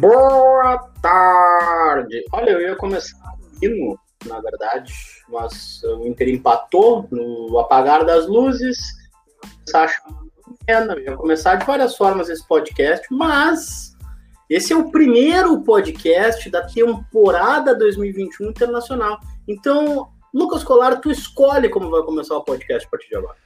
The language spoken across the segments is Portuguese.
Boa tarde! Olha, eu ia começar hino, na verdade, mas o Inter empatou no apagar das luzes. Eu ia começar de várias formas esse podcast, mas esse é o primeiro podcast da temporada 2021 internacional. Então, Lucas Colar, tu escolhe como vai começar o podcast a partir de agora.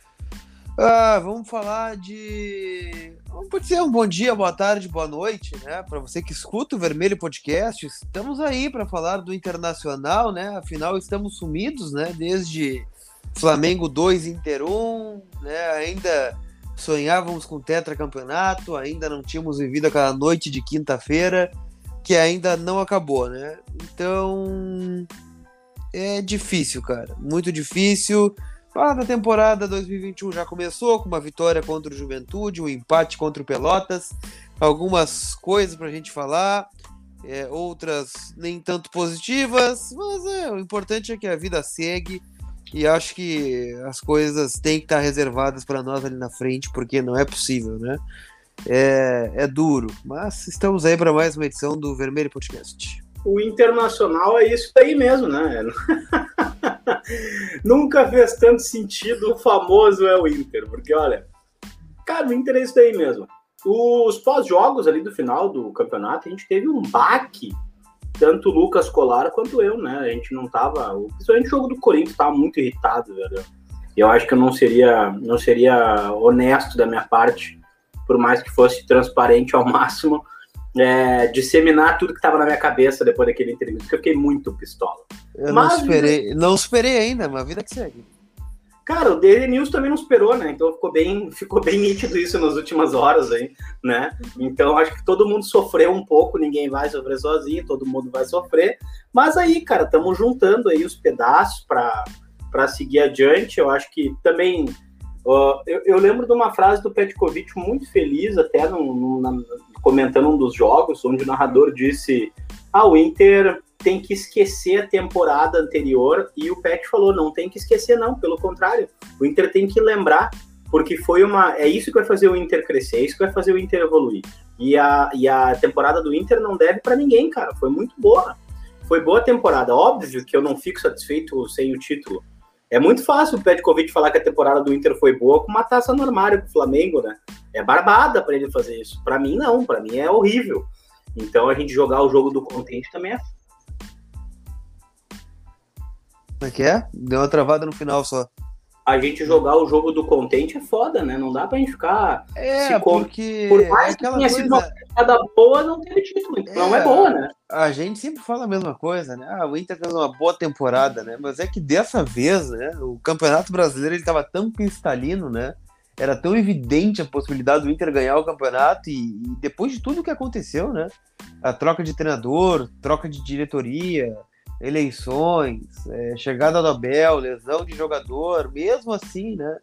Ah, vamos falar de. Pode ser um bom dia, boa tarde, boa noite, né? Para você que escuta o Vermelho Podcast, estamos aí para falar do Internacional, né? Afinal, estamos sumidos, né? Desde Flamengo 2, Inter 1, né? Ainda sonhávamos com tetracampeonato, ainda não tínhamos vivido aquela noite de quinta-feira que ainda não acabou, né? Então é difícil, cara, muito difícil. A da temporada 2021 já começou com uma vitória contra o Juventude, um empate contra o Pelotas, algumas coisas para a gente falar, é, outras nem tanto positivas, mas é, o importante é que a vida segue e acho que as coisas têm que estar reservadas para nós ali na frente, porque não é possível, né? É, é duro, mas estamos aí para mais uma edição do Vermelho Podcast. O Internacional é isso aí mesmo, né? Nunca fez tanto sentido o famoso é o Inter, porque olha, cara, o Inter é isso daí mesmo. Os pós-jogos ali do final do campeonato, a gente teve um baque, tanto o Lucas Colar quanto eu, né? A gente não tava. Principalmente o jogo do Corinthians tava muito irritado, velho. Eu acho que eu não seria, não seria honesto da minha parte, por mais que fosse transparente ao máximo é, disseminar tudo que estava na minha cabeça depois daquele entrevista, porque eu fiquei muito pistola. Eu mas, não esperei, não esperei ainda, mas a vida que segue. Cara, o Daily News também não esperou, né? Então ficou bem, ficou bem nítido isso nas últimas horas aí, né? Então acho que todo mundo sofreu um pouco, ninguém vai sofrer sozinho, todo mundo vai sofrer. Mas aí, cara, estamos juntando aí os pedaços para seguir adiante. Eu acho que também Uh, eu, eu, lembro de uma frase do Petkovic muito feliz, até no, comentando um dos jogos, onde o narrador disse: Ah, o Inter tem que esquecer a temporada anterior, e o Pet falou: Não tem que esquecer, não, pelo contrário, o Inter tem que lembrar, porque foi uma. É isso que vai fazer o Inter crescer, é isso que vai fazer o Inter evoluir. E a, e a temporada do Inter não deve para ninguém, cara, foi muito boa. Foi boa temporada. Óbvio que eu não fico satisfeito sem o título é muito fácil o Petkovic falar que a temporada do Inter foi boa com uma taça no armário com o Flamengo, né? É barbada para ele fazer isso. Para mim, não. Para mim é horrível. Então a gente jogar o jogo do contente também é. Como é que é? Deu uma travada no final só a gente jogar o jogo do contente é foda, né? Não dá pra gente ficar. É, porque. Por mais é que tenha coisa... sido uma temporada boa, não teve título. Então é, não é boa, né? A gente sempre fala a mesma coisa, né? Ah, o Inter fez uma boa temporada, né? Mas é que dessa vez, né? O Campeonato Brasileiro ele tava tão cristalino, né? Era tão evidente a possibilidade do Inter ganhar o campeonato e, e depois de tudo que aconteceu, né? A troca de treinador, troca de diretoria, eleições, é, chegada do Abel, lesão de jogador, mesmo assim, né?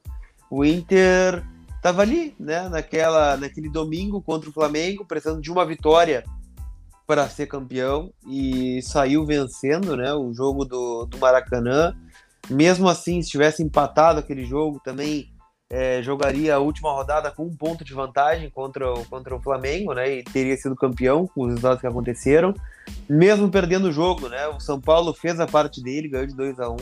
O Inter estava ali, né? Naquela, naquele domingo contra o Flamengo, precisando de uma vitória para ser campeão e saiu vencendo, né? O jogo do, do Maracanã. Mesmo assim, se tivesse empatado aquele jogo, também é, jogaria a última rodada com um ponto de vantagem contra o, contra o Flamengo, né? E teria sido campeão com os resultados que aconteceram. Mesmo perdendo o jogo, né? O São Paulo fez a parte dele, ganhou de 2 a 1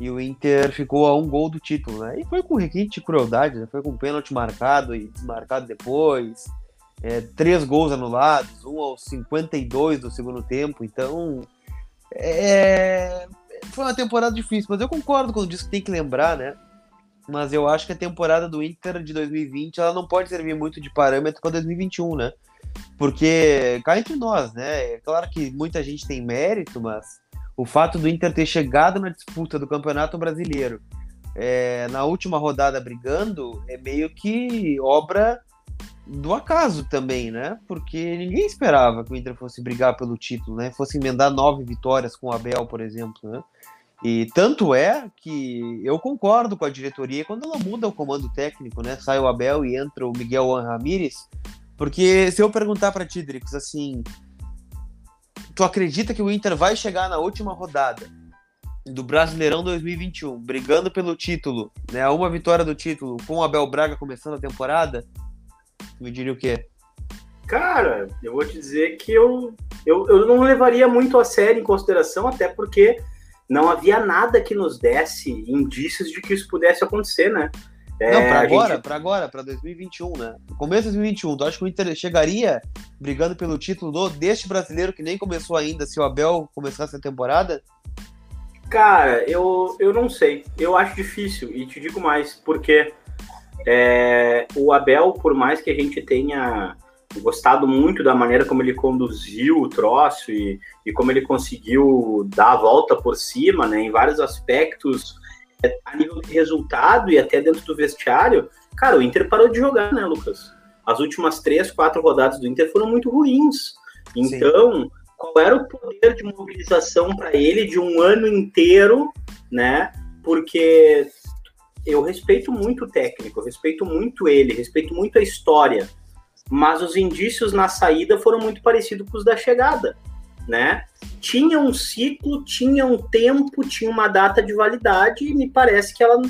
e o Inter ficou a um gol do título, né? E foi com requinte de crueldade, né? Foi com pênalti marcado e desmarcado depois. É, três gols anulados, um aos 52 do segundo tempo. Então, é... foi uma temporada difícil, mas eu concordo quando diz que tem que lembrar, né? Mas eu acho que a temporada do Inter de 2020 ela não pode servir muito de parâmetro para 2021, né? Porque cá entre nós, né? É claro que muita gente tem mérito, mas o fato do Inter ter chegado na disputa do Campeonato Brasileiro é, na última rodada brigando é meio que obra do acaso também, né? Porque ninguém esperava que o Inter fosse brigar pelo título, né? Fosse emendar nove vitórias com o Abel, por exemplo, né? E tanto é que eu concordo com a diretoria quando ela muda o comando técnico, né? Sai o Abel e entra o Miguel Ramírez. Porque se eu perguntar para ti, assim, tu acredita que o Inter vai chegar na última rodada do Brasileirão 2021, brigando pelo título, né? Uma vitória do título com o Abel Braga começando a temporada? Me diria o quê? Cara, eu vou te dizer que eu, eu, eu não levaria muito a sério em consideração, até porque não havia nada que nos desse indícios de que isso pudesse acontecer, né? É, não, para agora, gente... para agora, para 2021, né? Começo de 2021, tu acha que o Inter chegaria brigando pelo título do, deste brasileiro que nem começou ainda, se o Abel começasse a temporada? Cara, eu, eu não sei. Eu acho difícil, e te digo mais, porque é, o Abel, por mais que a gente tenha gostado muito da maneira como ele conduziu o troço e, e como ele conseguiu dar a volta por cima, né, em vários aspectos, é, a nível de resultado e até dentro do vestiário, cara, o Inter parou de jogar, né, Lucas? As últimas três, quatro rodadas do Inter foram muito ruins. Então, Sim. qual era o poder de mobilização para ele de um ano inteiro, né? Porque eu respeito muito o técnico, eu respeito muito ele, respeito muito a história mas os indícios na saída foram muito parecidos com os da chegada, né? Tinha um ciclo, tinha um tempo, tinha uma data de validade e me parece que ela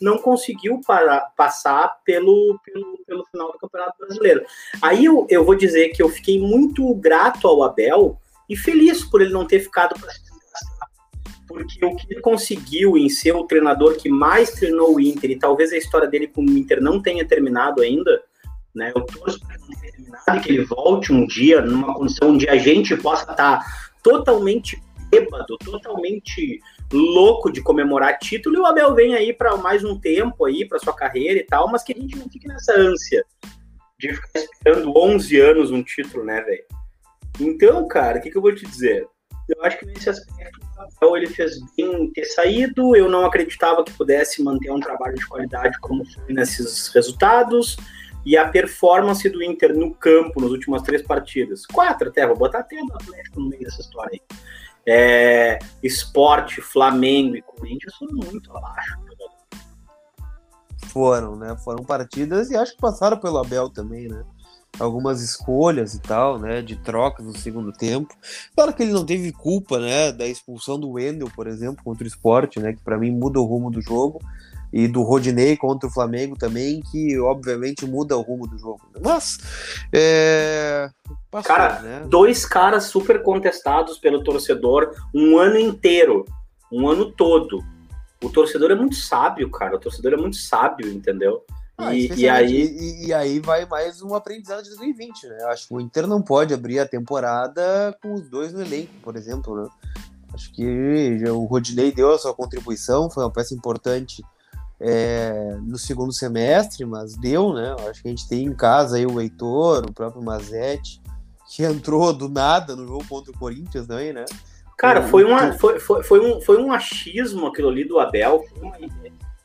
não conseguiu para, passar pelo, pelo, pelo final do Campeonato Brasileiro. Aí eu, eu vou dizer que eu fiquei muito grato ao Abel e feliz por ele não ter ficado para porque o que ele conseguiu em ser o treinador que mais treinou o Inter, e talvez a história dele com o Inter não tenha terminado ainda, né? Eu torço para que que ele volte um dia numa condição onde a gente possa estar totalmente bêbado, totalmente louco de comemorar título, e o Abel vem aí para mais um tempo aí para sua carreira e tal, mas que a gente não fique nessa ânsia de ficar esperando 11 anos um título, né, velho? Então, cara, o que, que eu vou te dizer? Eu acho que nesse aspecto o Abel ele fez bem ter saído. Eu não acreditava que pudesse manter um trabalho de qualidade como foi nesses resultados e a performance do Inter no campo nas últimas três partidas. Quatro até, vou botar até o Atlético no meio dessa história aí. É, esporte, Flamengo e Corinthians foram muito abaixo. Foram, né? Foram partidas e acho que passaram pelo Abel também, né? Algumas escolhas e tal, né? De trocas no segundo tempo. Claro que ele não teve culpa, né? Da expulsão do Wendel, por exemplo, contra o esporte, né? Que para mim muda o rumo do jogo e do Rodinei contra o Flamengo também, que obviamente muda o rumo do jogo. Mas, é... Passou, cara, né? dois caras super contestados pelo torcedor um ano inteiro, um ano todo. O torcedor é muito sábio, cara. O torcedor é muito sábio, entendeu? Ah, e, e, aí... E, e, aí vai mais um aprendizado de 2020, né? Acho que o Inter não pode abrir a temporada com os dois no elenco, por exemplo, né? Acho que o Rodinei deu a sua contribuição, foi uma peça importante é, no segundo semestre, mas deu, né? Acho que a gente tem em casa aí o Heitor, o próprio Mazete, que entrou do nada no jogo contra o Corinthians também, né? Cara, foi, uma, foi, foi, foi, um, foi um achismo aquilo ali do Abel.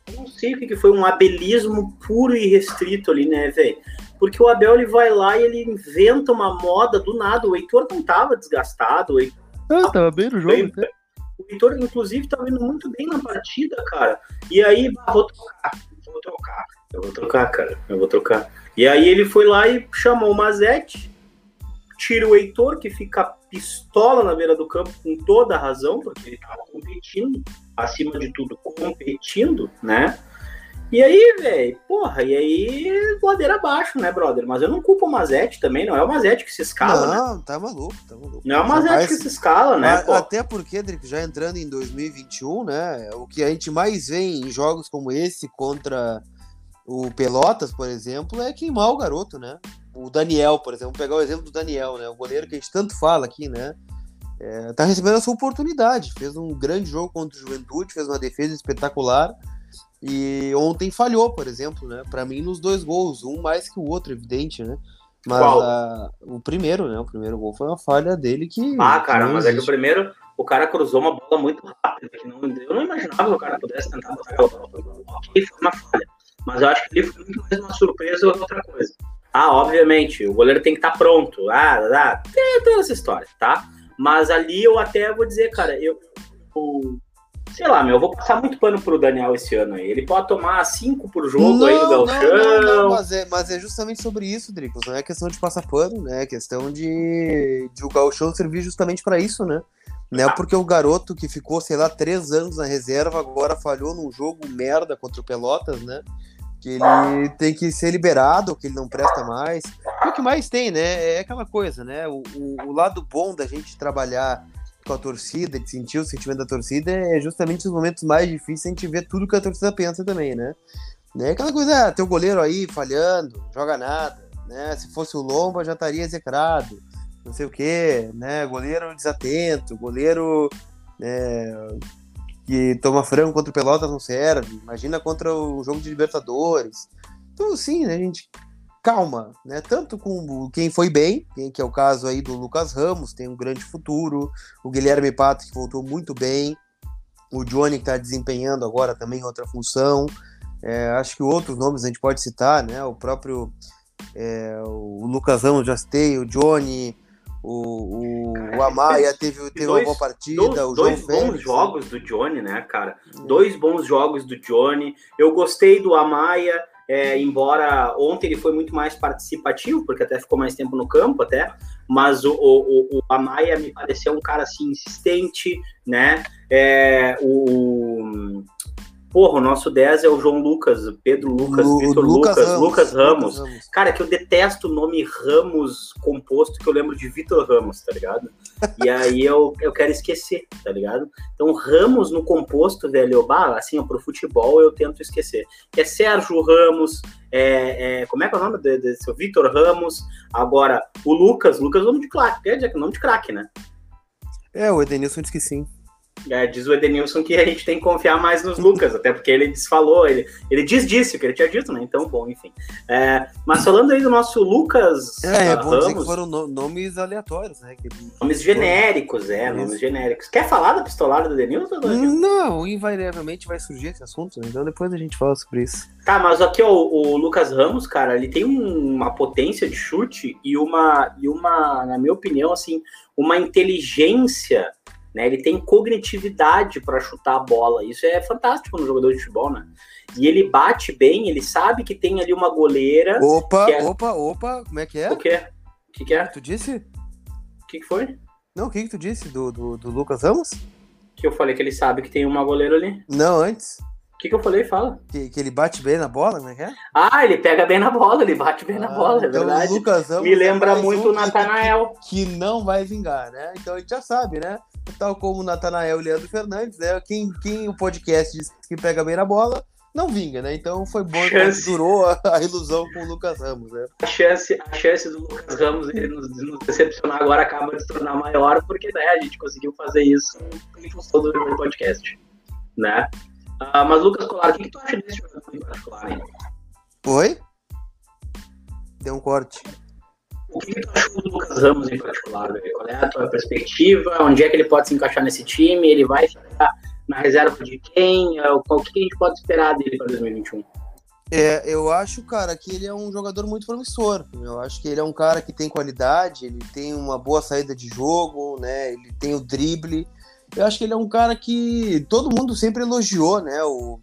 Eu não sei o que, que foi, um abelismo puro e restrito ali, né, velho? Porque o Abel ele vai lá e ele inventa uma moda do nada. O Heitor não tava desgastado. O Heitor ah, tava bem no jogo. Bem, o Heitor, inclusive, tá vindo muito bem na partida, cara. E aí, vou trocar, vou trocar, eu vou trocar, cara, eu vou trocar. E aí ele foi lá e chamou o Mazete, tira o Heitor, que fica pistola na beira do campo com toda a razão, porque ele tava competindo, acima de tudo, competindo, né? E aí, velho, porra, e aí, ladeira abaixo, né, brother? Mas eu não culpo o Mazete também, não é o Mazete que se escala? Não, né? tá maluco, tá maluco. Não é o Mazete que se escala, né? A, até porque, Drico, já entrando em 2021, né, o que a gente mais vê em jogos como esse contra o Pelotas, por exemplo, é queimar o garoto, né? O Daniel, por exemplo, vou pegar o exemplo do Daniel, né? O goleiro que a gente tanto fala aqui, né? É, tá recebendo a sua oportunidade. Fez um grande jogo contra o Juventude, fez uma defesa espetacular e ontem falhou, por exemplo, né? Para mim, nos dois gols, um mais que o outro, evidente, né? Mas a, o primeiro, né? O primeiro gol foi uma falha dele que. Ah, cara, mas é que o primeiro, o cara cruzou uma bola muito rápida. Que não, eu não imaginava que o cara pudesse tentar botar aquela bola. Ok, foi uma falha. Mas eu acho que ele foi muito mais uma surpresa ou outra coisa. Ah, obviamente, o goleiro tem que estar tá pronto. Ah, ah, tem toda essa história, tá? Mas ali eu até vou dizer, cara, eu, eu sei lá, meu, eu vou passar muito pano pro Daniel esse ano aí. Ele pode tomar cinco por jogo não, aí no Galchão. Não, não, não, mas é, mas é justamente sobre isso, Dricos. Não é questão de passar pano, né? É questão de, de o Galchão servir justamente para isso, né? É ah. porque o garoto que ficou, sei lá, três anos na reserva agora falhou num jogo merda contra o Pelotas, né? Que ele tem que ser liberado, que ele não presta mais. Porque, que mais tem, né? É aquela coisa, né? O, o, o lado bom da gente trabalhar com a torcida, de sentir o sentimento da torcida, é justamente os momentos mais difíceis a gente ver tudo que a torcida pensa também, né? né? Aquela coisa, ah, teu goleiro aí falhando, joga nada, né? Se fosse o Lomba já estaria execrado, não sei o quê, né? Goleiro desatento, goleiro né, que toma frango contra o Pelotas não serve, imagina contra o jogo de Libertadores. Então, sim, né, gente, calma, né? Tanto com quem foi bem, que é o caso aí do Lucas Ramos, tem um grande futuro, o Guilherme Pato, que voltou muito bem, o Johnny, que está desempenhando agora também outra função. É, acho que outros nomes a gente pode citar, né? O próprio é, o Lucas Ramos já citei, o Johnny, o, o, o Amaya teve, teve dois, uma boa partida. Dois, dois bons Félix, jogos do Johnny, né, cara? Hum. Dois bons jogos do Johnny. Eu gostei do Amaya, é, embora ontem ele foi muito mais participativo, porque até ficou mais tempo no campo, até. Mas o, o, o Amaya me pareceu um cara assim insistente, né? É, o Porra, o nosso 10 é o João Lucas, Pedro Lucas, Lu, Vitor Lucas, Lucas Ramos, Lucas Ramos. Ramos. Cara, que eu detesto o nome Ramos composto, que eu lembro de Vitor Ramos, tá ligado? E aí eu, eu quero esquecer, tá ligado? Então, Ramos no composto, velho, bah, assim, ó, pro futebol eu tento esquecer. Que é Sérgio Ramos, é, é, como é que é o nome desse seu Vitor Ramos? Agora, o Lucas, Lucas é nome de craque, é nome de craque, né? É, o Edenilson disse que sim. É, diz o Edenilson que a gente tem que confiar mais nos Lucas, até porque ele desfalou, ele, ele diz disse o que ele tinha dito, né? Então, bom, enfim. É, mas falando aí do nosso Lucas. É, é bom Ramos, dizer que foram nomes aleatórios, né? Que... Nomes genéricos, é, Isso. nomes genéricos. Quer falar da pistolada do Edenilson? Não, invariavelmente vai surgir esse assunto, né? então depois a gente fala sobre isso. Tá, mas aqui, ó, o Lucas Ramos, cara, ele tem um, uma potência de chute e uma, e uma, na minha opinião, assim, uma inteligência né? Ele tem cognitividade para chutar a bola. Isso é fantástico no jogador de futebol, né? E ele bate bem, ele sabe que tem ali uma goleira. Opa, é... opa, opa, como é que é? O quê? O que, que é? Tu disse? O que, que foi? Não, o que, que tu disse do, do, do Lucas Ramos? Que eu falei que ele sabe que tem uma goleira ali. Não, antes. O que, que eu falei? Fala. Que, que ele bate bem na bola, não é que é? Ah, ele pega bem na bola, ele bate bem ah, na bola, é então verdade. Lucas Ramos Me lembra é muito um o Natanael. Que, que não vai vingar, né? Então a gente já sabe, né? Tal como o Natanael e Leandro Fernandes, né? Quem, quem o podcast diz que pega bem na bola, não vinga, né? Então foi bom que durou a, a, ilusão com o Lucas Ramos, né? A chance, a chance do Lucas Ramos ele nos, nos decepcionar agora acaba de se tornar maior, porque né, a gente conseguiu fazer isso em função do podcast, né? Uh, mas, Lucas Colar, o que, que, tu acha desse jogador em particular? Hein? Oi? Deu um corte. O que, tu achou do Lucas Ramos em particular? Véio? Qual é a tua perspectiva? Onde é que ele pode se encaixar nesse time? Ele vai ficar na reserva de quem? É, o que a gente pode esperar dele para 2021? É, eu acho, cara, que ele é um jogador muito promissor. Eu acho que ele é um cara que tem qualidade, ele tem uma boa saída de jogo, né? Ele tem o drible. Eu acho que ele é um cara que todo mundo sempre elogiou, né? O,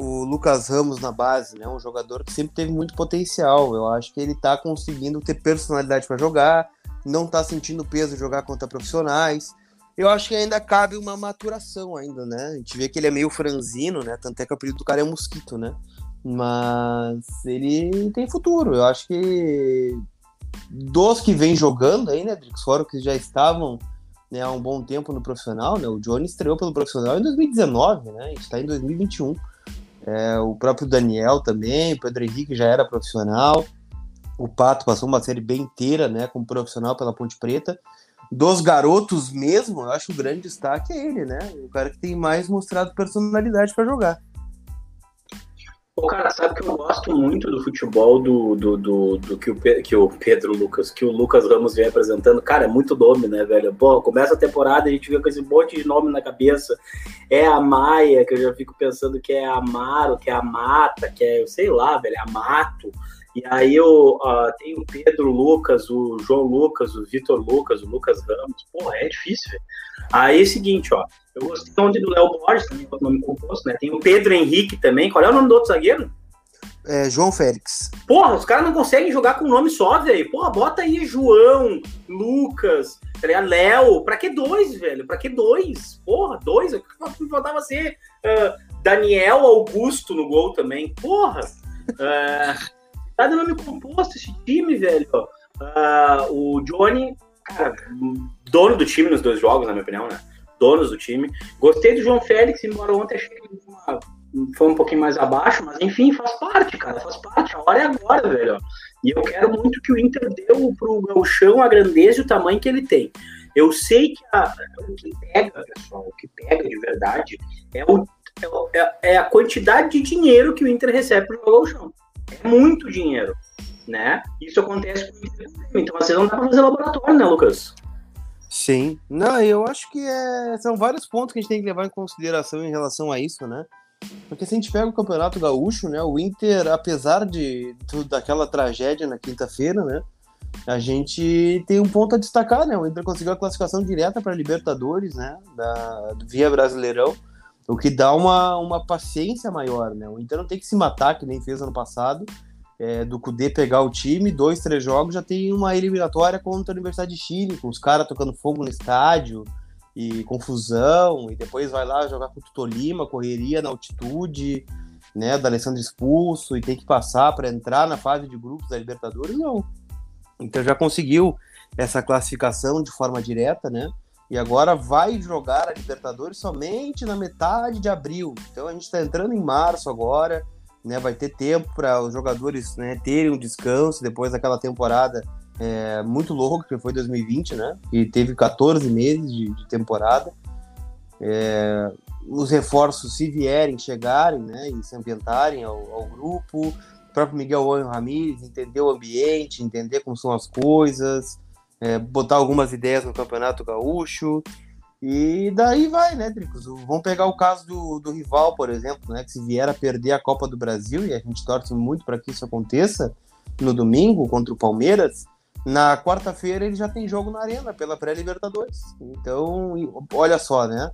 o Lucas Ramos na base, né? Um jogador que sempre teve muito potencial. Eu acho que ele tá conseguindo ter personalidade para jogar, não tá sentindo peso de jogar contra profissionais. Eu acho que ainda cabe uma maturação ainda, né? A gente vê que ele é meio franzino, né? Tanto é que o apelido do cara é mosquito, né? Mas ele tem futuro. Eu acho que dos que vem jogando aí, né, Drix, fora que já estavam né, há um bom tempo no profissional, né? O Johnny estreou pelo profissional em 2019, né? A gente está em 2021. É, o próprio Daniel também, o Pedro Henrique já era profissional. O Pato passou uma série bem inteira, né, como profissional pela Ponte Preta. Dos garotos mesmo, eu acho o grande destaque é ele, né? O cara que tem mais mostrado personalidade para jogar. Pô, cara, sabe que eu gosto muito do futebol do, do, do, do que, o, que o Pedro Lucas, que o Lucas Ramos vem apresentando. Cara, é muito nome, né, velho? Pô, começa a temporada e a gente vê com esse monte de nome na cabeça. É a Maia, que eu já fico pensando que é Amaro, que é a Mata, que é, sei lá, velho, é a Mato. E aí eu, uh, tem o Pedro Lucas, o João Lucas, o Vitor Lucas, o Lucas Ramos. Porra, é difícil, velho. Aí é o seguinte, ó. Eu gostei ontem do Léo Borges, também, o nome composto, né? Tem o Pedro Henrique também. Qual é o nome do outro zagueiro? É, João Félix. Porra, os caras não conseguem jogar com nome só, velho. Porra, bota aí João, Lucas, tá Léo. Pra que dois, velho? Pra que dois? Porra, dois? Faltava ser uh, Daniel Augusto no gol também. Porra. Uh, Tá dando nome composto esse time, velho. Uh, o Johnny, cara, dono do time nos dois jogos, na minha opinião, né? Donos do time. Gostei do João Félix, embora ontem achei que foi um pouquinho mais abaixo, mas enfim, faz parte, cara, faz parte. A hora é agora, velho. E eu quero muito que o Inter deu pro Galchão a grandeza e o tamanho que ele tem. Eu sei que a, o que pega, pessoal, o que pega de verdade é, o, é, é a quantidade de dinheiro que o Inter recebe pro Galchão. É muito dinheiro, né? Isso acontece com. Então, às vezes não dá pra fazer laboratório, né, Lucas? Sim. Não, eu acho que é, são vários pontos que a gente tem que levar em consideração em relação a isso, né? Porque se a gente pega o Campeonato Gaúcho, né, o Inter, apesar de tudo daquela tragédia na quinta-feira, né, a gente tem um ponto a destacar, né? O Inter conseguiu a classificação direta para Libertadores, né, da via Brasileirão, o que dá uma, uma paciência maior, né? O Inter não tem que se matar que nem fez ano passado, é, do Cudê pegar o time, dois, três jogos, já tem uma eliminatória contra a Universidade de Chile, com os caras tocando fogo no estádio, e confusão, e depois vai lá jogar com o Tolima, correria na altitude, né, da Alessandro expulso, e tem que passar para entrar na fase de grupos da Libertadores, não. Então já conseguiu essa classificação de forma direta, né? E agora vai jogar a Libertadores somente na metade de abril. Então a gente está entrando em março agora, né? Vai ter tempo para os jogadores né, terem um descanso depois daquela temporada é, muito louco, que foi 2020, né? E teve 14 meses de, de temporada. É, os reforços, se vierem, chegarem, né? E se ambientarem ao, ao grupo. O próprio Miguel Owen Ramírez entender o ambiente, entender como são as coisas, é, botar algumas ideias no Campeonato Gaúcho. E daí vai, né, Dricos? Vamos pegar o caso do, do rival, por exemplo, né? Que se vier a perder a Copa do Brasil, e a gente torce muito para que isso aconteça no domingo contra o Palmeiras, na quarta-feira ele já tem jogo na Arena pela pré-Libertadores. Então, olha só, né?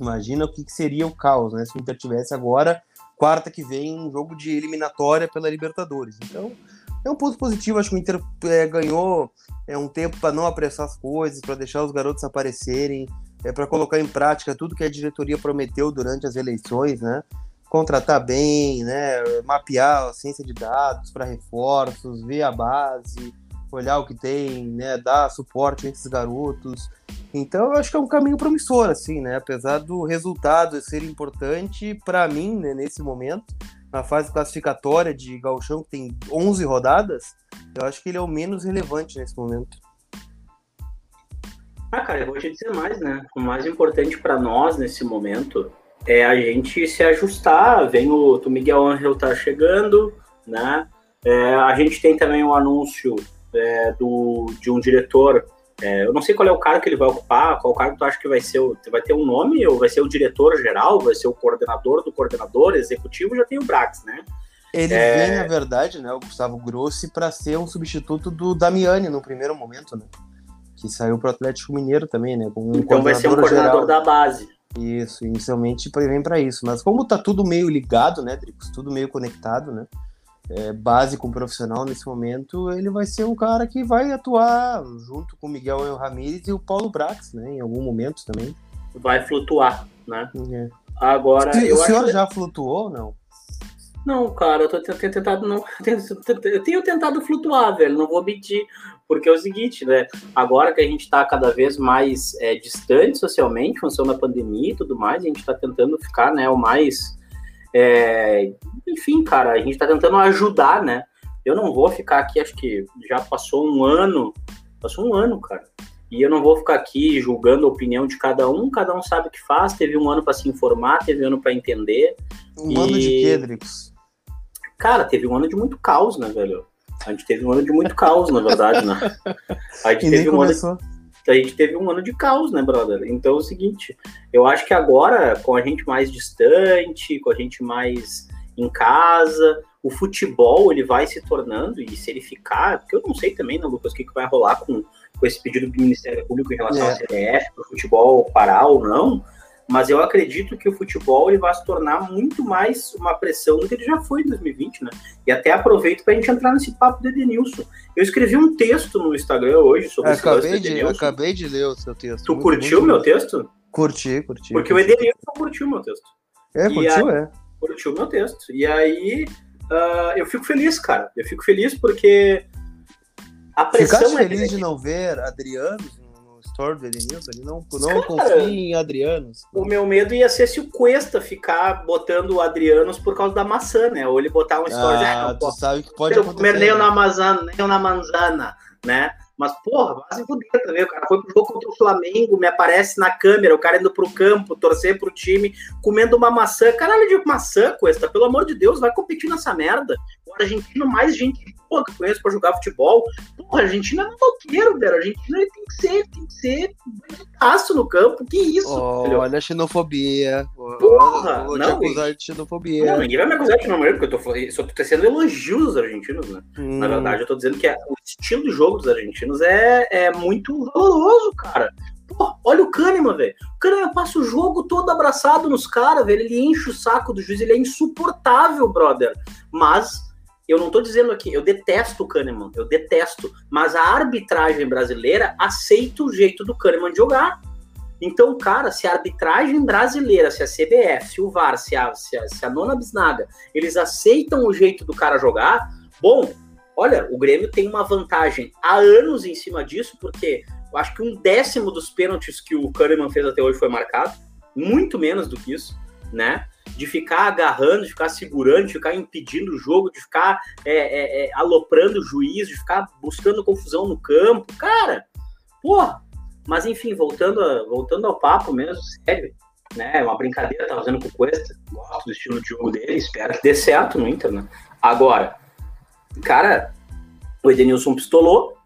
Imagina o que, seria o caos, né? Se o Inter tivesse agora, quarta que vem, um jogo de eliminatória pela Libertadores. Então, é um ponto positivo. Acho que o Inter é, ganhou é, um tempo para não apressar as coisas, para deixar os garotos aparecerem, é, para colocar em prática tudo que a diretoria prometeu durante as eleições, né? Contratar bem, né? Mapear a ciência de dados para reforços, ver a base olhar o que tem, né, dar suporte a esses garotos. Então, eu acho que é um caminho promissor, assim, né, apesar do resultado ser importante para mim, né, nesse momento, na fase classificatória de Galchão, que tem 11 rodadas, eu acho que ele é o menos relevante nesse momento. Ah, cara, eu vou te dizer mais, né? O mais importante para nós nesse momento é a gente se ajustar. Vem o, o Miguel Angel tá chegando, né? É, a gente tem também o um anúncio é, do, de um diretor. É, eu não sei qual é o cargo que ele vai ocupar, qual cargo tu acha que vai ser, vai ter um nome, ou vai ser o diretor geral, vai ser o coordenador do coordenador, executivo, já tem o Brax, né? Ele é... vem, na verdade, né, o Gustavo Grossi, para ser um substituto do Damiani no primeiro momento, né? Que saiu para o Atlético Mineiro também, né? Um então vai ser um coordenador geral. da base. Isso, inicialmente vem para isso. Mas como tá tudo meio ligado, né, Dricos? Tudo meio conectado, né? É, básico profissional nesse momento, ele vai ser um cara que vai atuar junto com o Miguel Ramírez e o Paulo Brax, né? Em algum momento também. Vai flutuar, né? É. Agora. Se, o senhor já flutuou ou não? Não, cara, eu tô tentado não. Eu tenho tentado flutuar, velho. Não vou mentir. Porque é o seguinte, né? Agora que a gente tá cada vez mais é, distante socialmente, função da pandemia e tudo mais, a gente tá tentando ficar, né, o mais é, enfim, cara, a gente está tentando ajudar, né? Eu não vou ficar aqui, acho que já passou um ano, passou um ano, cara. E eu não vou ficar aqui julgando a opinião de cada um, cada um sabe o que faz. Teve um ano para se informar, teve um ano para entender. Um e... ano de quê, Cara, teve um ano de muito caos, né, velho? A gente teve um ano de muito caos, na verdade, né? A gente e teve um começou. ano a gente teve um ano de caos, né, brother? Então é o seguinte, eu acho que agora, com a gente mais distante, com a gente mais em casa, o futebol ele vai se tornando, e se ele ficar, porque eu não sei também, né, Lucas, o que, que vai rolar com, com esse pedido do Ministério Público em relação é. ao CDF, para o futebol parar ou não, mas eu acredito que o futebol ele vai se tornar muito mais uma pressão do que ele já foi em 2020, né? E até aproveito para a gente entrar nesse papo do Edenilson. Eu escrevi um texto no Instagram hoje sobre esse acabei de, Eu acabei de ler o seu texto. Tu muito, curtiu o meu texto? Curti, curti. Porque curti. o Edenilson curtiu o meu texto. É, curtiu, aí, é. Curtiu o meu texto. E aí uh, eu fico feliz, cara. Eu fico feliz porque a pressão Ficaste é feliz de não ver Adrianos do Edenilson? Ele não, não confia em Adrianos. O meu medo ia ser se o Cuesta ficar botando o Adrianos por causa da maçã, né? Ou ele botar um store ah, ah, tu sabe que pode acontecer. Né? na manzana, nem na manzana, né? Mas, porra, quase fuder também. O cara foi pro jogo contra o Flamengo, me aparece na câmera, o cara indo pro campo, torcer pro time, comendo uma maçã. Caralho de maçã, Cuesta, pelo amor de Deus, vai competir nessa merda. O argentino, mais gente porra, que eu conheço pra jogar futebol. Porra, a Argentina é maloqueiro, velho. A Argentina tem que ser, tem que ser aço no campo. Que isso? Oh, olha a xenofobia. Porra, vou não. te acusar de xenofobia. Não, ninguém vai me acusar de xenofobia, porque eu tô, só tô tecendo elogios dos argentinos, né? Hum. Na verdade, eu tô dizendo que é, o estilo de jogo dos argentinos é, é muito valoroso, cara. Pô, olha o Kahneman, velho. O Kahneman passa o jogo todo abraçado nos caras, velho. Ele enche o saco do juiz, ele é insuportável, brother. Mas eu não estou dizendo aqui, eu detesto o Kahneman, eu detesto, mas a arbitragem brasileira aceita o jeito do Kahneman de jogar. Então, cara, se a arbitragem brasileira, se a CBF, se o VAR, se a, se a, se a nona bisnaga, eles aceitam o jeito do cara jogar, bom, olha, o Grêmio tem uma vantagem há anos em cima disso, porque eu acho que um décimo dos pênaltis que o Kahneman fez até hoje foi marcado, muito menos do que isso, né? De ficar agarrando, de ficar segurando, de ficar impedindo o jogo, de ficar é, é, é, aloprando o juiz, de ficar buscando confusão no campo. Cara, porra! Mas enfim, voltando, a, voltando ao papo mesmo, sério, né? É uma brincadeira, tá fazendo com o Cuesta, gosto do estilo de jogo dele, espero que dê certo no Inter, né? Agora, cara, o Edenilson pistolou,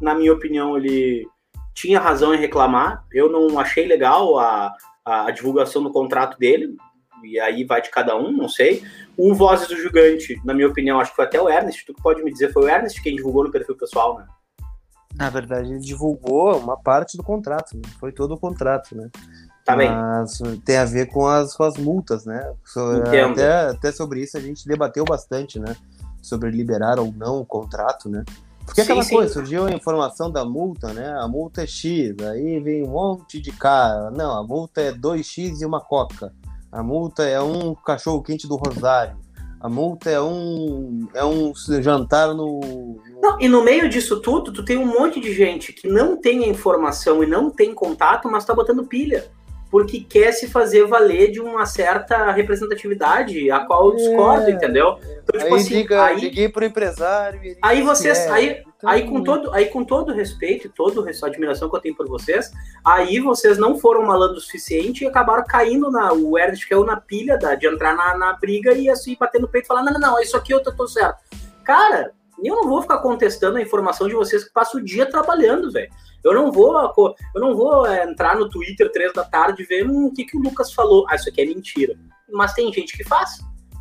na minha opinião, ele tinha razão em reclamar, eu não achei legal a, a divulgação do contrato dele, e aí vai de cada um, não sei. O Vozes do Gigante, na minha opinião, acho que foi até o Ernest, tu que pode me dizer, foi o Ernest quem divulgou no perfil pessoal, né? Na verdade, ele divulgou uma parte do contrato, né? foi todo o contrato, né? Tá bem. Mas tem a ver com as, com as multas, né? Até, até sobre isso a gente debateu bastante, né? Sobre liberar ou não o contrato, né? Porque sim, aquela sim. coisa, surgiu a informação da multa, né? A multa é X, aí vem um monte de cara. Não, a multa é 2X e uma coca. A multa é um cachorro quente do Rosário. A multa é um é um jantar no, Não, e no meio disso tudo, tu tem um monte de gente que não tem a informação e não tem contato, mas tá botando pilha porque quer se fazer valer de uma certa representatividade, a qual eu discordo, é, entendeu? Então, tipo aí assim, liga, aí, liguei pro empresário. Aí vocês, é, aí. Aí com todo, aí com todo respeito e toda a admiração que eu tenho por vocês, aí vocês não foram malandro o suficiente e acabaram caindo na o Ernest caiu na pilha da, de entrar na, na briga e assim bater no peito e falar não, não, não, isso aqui eu tô, tô certo. Cara, eu não vou ficar contestando a informação de vocês que passam o dia trabalhando, velho. Eu não vou, eu não vou é, entrar no Twitter três da tarde e ver hum, o que, que o Lucas falou. Ah, isso aqui é mentira. Mas tem gente que faz.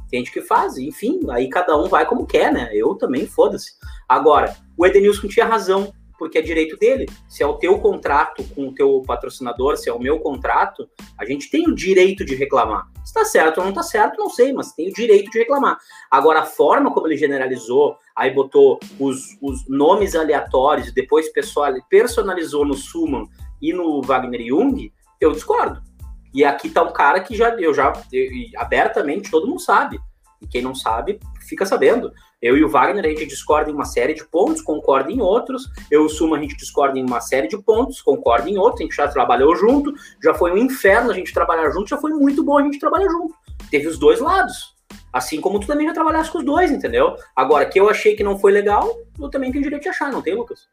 Tem gente que faz, enfim, aí cada um vai como quer, né? Eu também, foda-se. Agora, o Edenilson tinha razão porque é direito dele. Se é o teu contrato com o teu patrocinador, se é o meu contrato, a gente tem o direito de reclamar. Se tá certo ou não tá certo, não sei, mas tem o direito de reclamar. Agora, a forma como ele generalizou, aí botou os, os nomes aleatórios, depois pessoal, personalizou no Suman e no Wagner Jung, eu discordo. E aqui tá um cara que já eu já eu, abertamente todo mundo sabe. E quem não sabe, fica sabendo. Eu e o Wagner, a gente discorda em uma série de pontos, concorda em outros. Eu e o Suma, a gente discorda em uma série de pontos, concorda em outros. A gente já trabalhou junto, já foi um inferno a gente trabalhar junto, já foi muito bom a gente trabalhar junto. Teve os dois lados. Assim como tu também já trabalhaste com os dois, entendeu? Agora, que eu achei que não foi legal, eu também tenho direito de achar, não tem, Lucas?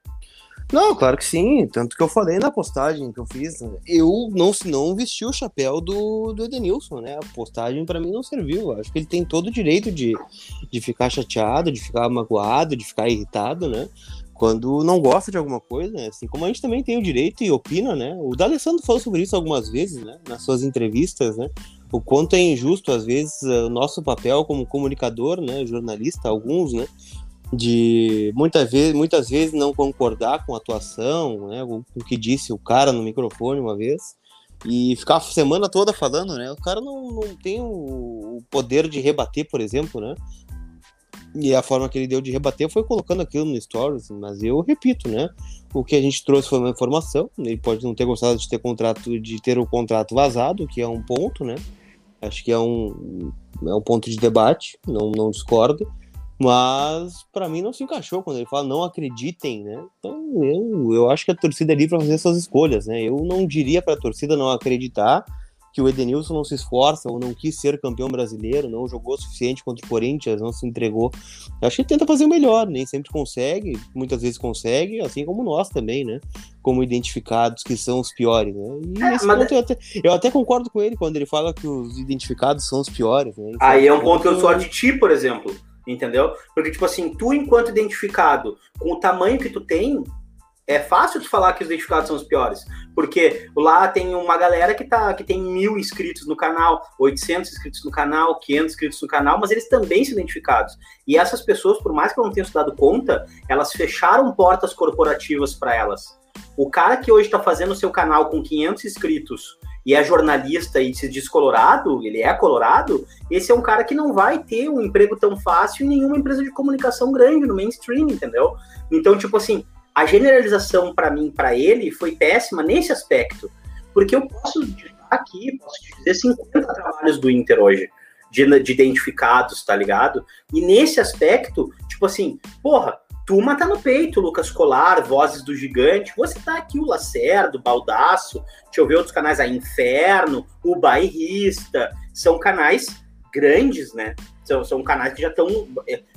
Não, claro que sim. Tanto que eu falei na postagem que eu fiz. Eu não, não vesti o chapéu do, do Edenilson, né? A postagem para mim não serviu. Acho que ele tem todo o direito de, de ficar chateado, de ficar magoado, de ficar irritado, né? Quando não gosta de alguma coisa, né? assim como a gente também tem o direito e opina, né? O D'Alessandro falou sobre isso algumas vezes, né? Nas suas entrevistas, né? O quanto é injusto, às vezes, o nosso papel como comunicador, né? Jornalista, alguns, né? De muitas vezes, muitas vezes não concordar com a atuação, né, com o que disse o cara no microfone uma vez, e ficar a semana toda falando, né? O cara não, não tem o, poder de rebater, por exemplo, né? E a forma que ele deu de rebater foi colocando aquilo no stories, mas eu repito, né? O que a gente trouxe foi uma informação, ele pode não ter gostado de ter contrato, de ter o contrato vazado, que é um ponto, né? Acho que é um, é um ponto de debate, não, não discordo. Mas para mim não se encaixou quando ele fala não acreditem, né? Então eu, eu acho que a torcida é livre para fazer suas escolhas, né? Eu não diria para a torcida não acreditar que o Edenilson não se esforça ou não quis ser campeão brasileiro, não jogou o suficiente contra o Corinthians, não se entregou. Eu acho que ele tenta fazer o melhor, nem sempre consegue, muitas vezes consegue, assim como nós também, né? Como identificados que são os piores, né? E é, ponto eu até, eu até, concordo com ele quando ele fala que os identificados são os piores, né? Aí é um ponto que eu sou de ti, por exemplo entendeu? Porque, tipo assim, tu, enquanto identificado, com o tamanho que tu tem, é fácil tu falar que os identificados são os piores. Porque lá tem uma galera que, tá, que tem mil inscritos no canal, 800 inscritos no canal, 500 inscritos no canal, mas eles também são identificados. E essas pessoas, por mais que eu não tenha se dado conta, elas fecharam portas corporativas para elas. O cara que hoje está fazendo o seu canal com 500 inscritos e é jornalista e se diz colorado, ele é colorado, esse é um cara que não vai ter um emprego tão fácil em nenhuma empresa de comunicação grande no mainstream, entendeu? Então, tipo assim, a generalização para mim, para ele, foi péssima nesse aspecto, porque eu posso aqui, posso te dizer 50 trabalhos do Inter hoje. De, de identificados, tá ligado? E nesse aspecto, tipo assim, porra, Turma tá no peito, Lucas Colar, Vozes do Gigante. Você tá aqui, o Lacerdo, Baldaço, deixa eu ver outros canais aí, Inferno, o Bairrista. São canais grandes, né? São, são canais que já estão.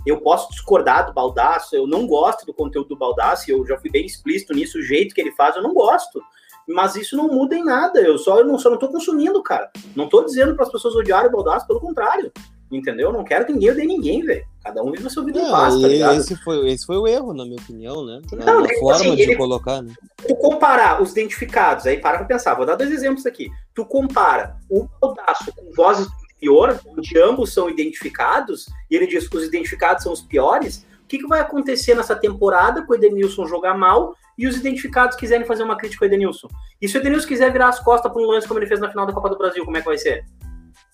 Eu posso discordar do Baldaço, eu não gosto do conteúdo do Baldaço, eu já fui bem explícito nisso, o jeito que ele faz, eu não gosto. Mas isso não muda em nada. Eu só eu não, só não tô consumindo, cara. Não tô dizendo para as pessoas odiarem o Baldaço, pelo contrário. Entendeu? Eu não quero que ninguém odeie ninguém, velho. Cada um vive a sua vida em paz, tá ligado? Esse foi, esse foi o erro, na minha opinião, né? Não, na, tipo forma assim, de ele, colocar, né? Tu comparar os identificados, aí para pra pensar, vou dar dois exemplos aqui. Tu compara o Baldaço com vozes do interior, onde ambos são identificados, e ele diz que os identificados são os piores, o que, que vai acontecer nessa temporada com o Edenilson jogar mal e os identificados quiserem fazer uma crítica ao Edenilson? E se o Edenilson quiser virar as costas para um lance como ele fez na final da Copa do Brasil, como é que vai ser?